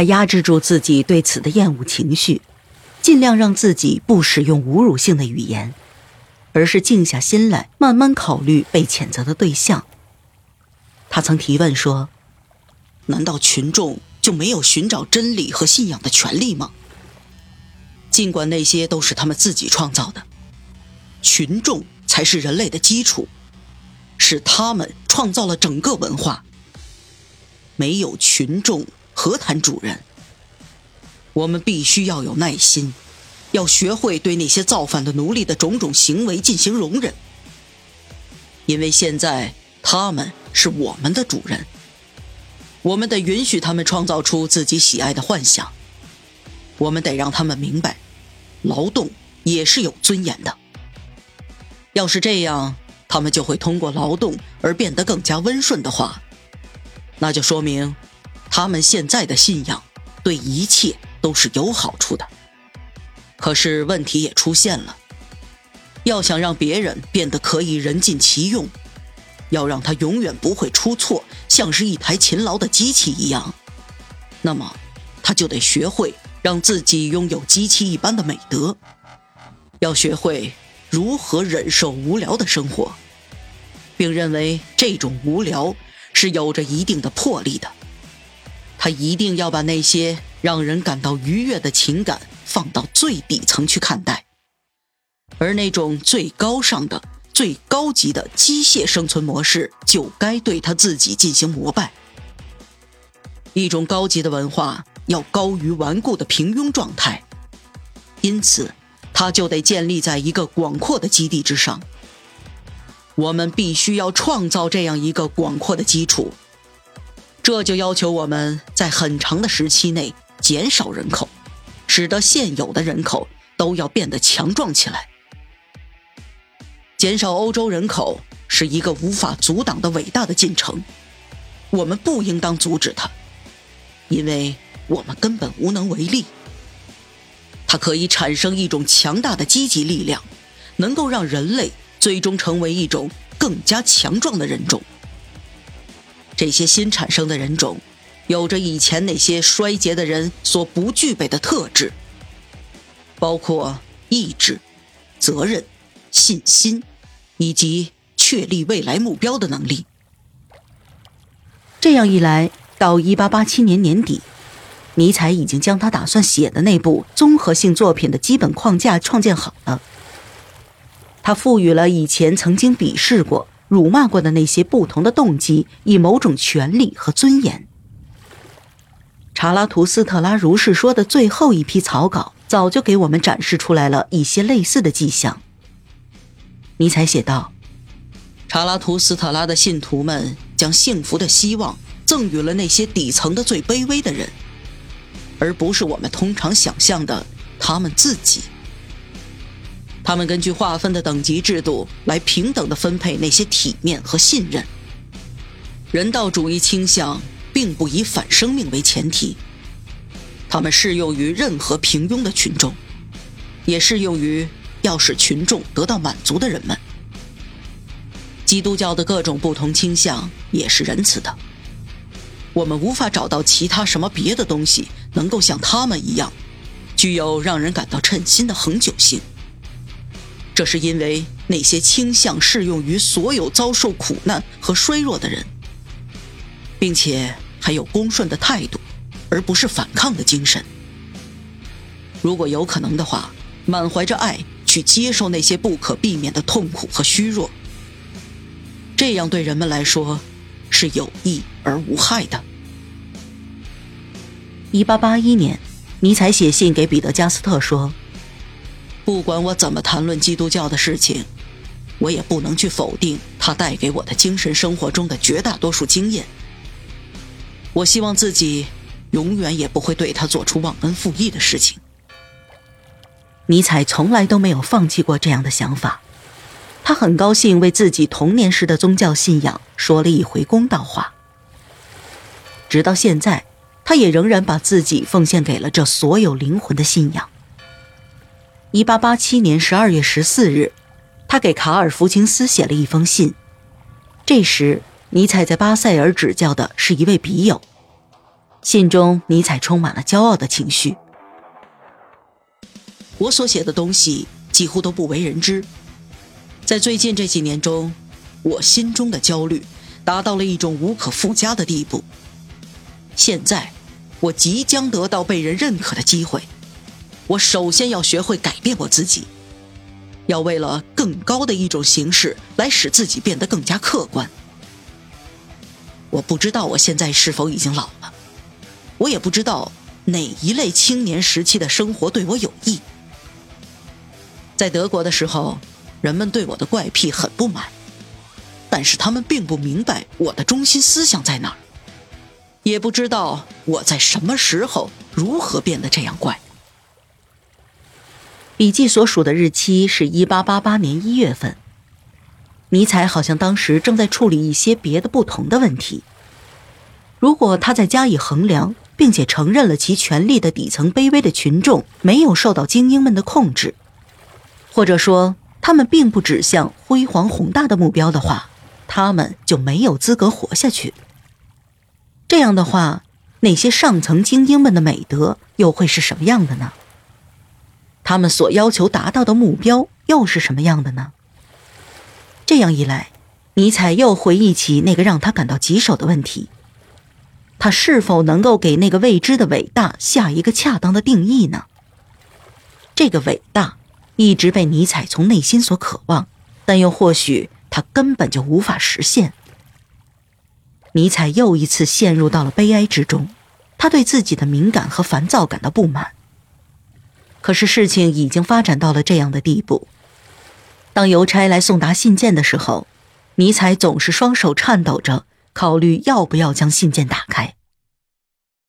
他压制住自己对此的厌恶情绪，尽量让自己不使用侮辱性的语言，而是静下心来，慢慢考虑被谴责的对象。他曾提问说：“难道群众就没有寻找真理和信仰的权利吗？尽管那些都是他们自己创造的，群众才是人类的基础，是他们创造了整个文化。没有群众。”何谈主人？我们必须要有耐心，要学会对那些造反的奴隶的种种行为进行容忍，因为现在他们是我们的主人，我们得允许他们创造出自己喜爱的幻想。我们得让他们明白，劳动也是有尊严的。要是这样，他们就会通过劳动而变得更加温顺的话，那就说明。他们现在的信仰对一切都是有好处的，可是问题也出现了。要想让别人变得可以人尽其用，要让他永远不会出错，像是一台勤劳的机器一样，那么他就得学会让自己拥有机器一般的美德，要学会如何忍受无聊的生活，并认为这种无聊是有着一定的魄力的。他一定要把那些让人感到愉悦的情感放到最底层去看待，而那种最高尚的、最高级的机械生存模式就该对他自己进行膜拜。一种高级的文化要高于顽固的平庸状态，因此，它就得建立在一个广阔的基地之上。我们必须要创造这样一个广阔的基础。这就要求我们在很长的时期内减少人口，使得现有的人口都要变得强壮起来。减少欧洲人口是一个无法阻挡的伟大的进程，我们不应当阻止它，因为我们根本无能为力。它可以产生一种强大的积极力量，能够让人类最终成为一种更加强壮的人种。这些新产生的人种，有着以前那些衰竭的人所不具备的特质，包括意志、责任、信心，以及确立未来目标的能力。这样一来，到一八八七年年底，尼采已经将他打算写的那部综合性作品的基本框架创建好了。他赋予了以前曾经鄙视过。辱骂过的那些不同的动机，以某种权利和尊严。查拉图斯特拉如是说的最后一批草稿，早就给我们展示出来了一些类似的迹象。尼采写道：“查拉图斯特拉的信徒们将幸福的希望赠予了那些底层的最卑微的人，而不是我们通常想象的他们自己。”他们根据划分的等级制度来平等的分配那些体面和信任。人道主义倾向并不以反生命为前提，他们适用于任何平庸的群众，也适用于要使群众得到满足的人们。基督教的各种不同倾向也是仁慈的。我们无法找到其他什么别的东西能够像他们一样，具有让人感到称心的恒久性。这是因为那些倾向适用于所有遭受苦难和衰弱的人，并且还有恭顺的态度，而不是反抗的精神。如果有可能的话，满怀着爱去接受那些不可避免的痛苦和虚弱，这样对人们来说是有益而无害的。一八八一年，尼采写信给彼得加斯特说。不管我怎么谈论基督教的事情，我也不能去否定它带给我的精神生活中的绝大多数经验。我希望自己永远也不会对他做出忘恩负义的事情。尼采从来都没有放弃过这样的想法，他很高兴为自己童年时的宗教信仰说了一回公道话。直到现在，他也仍然把自己奉献给了这所有灵魂的信仰。一八八七年十二月十四日，他给卡尔·福琴斯写了一封信。这时，尼采在巴塞尔执教的是一位笔友。信中，尼采充满了骄傲的情绪。我所写的东西几乎都不为人知，在最近这几年中，我心中的焦虑达到了一种无可复加的地步。现在，我即将得到被人认可的机会，我首先要学会改变我自己，要为了更高的一种形式来使自己变得更加客观。我不知道我现在是否已经老了，我也不知道哪一类青年时期的生活对我有益。在德国的时候，人们对我的怪癖很不满，但是他们并不明白我的中心思想在哪儿，也不知道我在什么时候如何变得这样怪。笔记所属的日期是一八八八年一月份。尼采好像当时正在处理一些别的不同的问题。如果他再加以衡量，并且承认了其权力的底层卑微的群众没有受到精英们的控制。或者说，他们并不指向辉煌宏大的目标的话，他们就没有资格活下去。这样的话，那些上层精英们的美德又会是什么样的呢？他们所要求达到的目标又是什么样的呢？这样一来，尼采又回忆起那个让他感到棘手的问题：他是否能够给那个未知的伟大下一个恰当的定义呢？这个伟大。一直被尼采从内心所渴望，但又或许他根本就无法实现。尼采又一次陷入到了悲哀之中，他对自己的敏感和烦躁感到不满。可是事情已经发展到了这样的地步，当邮差来送达信件的时候，尼采总是双手颤抖着，考虑要不要将信件打开。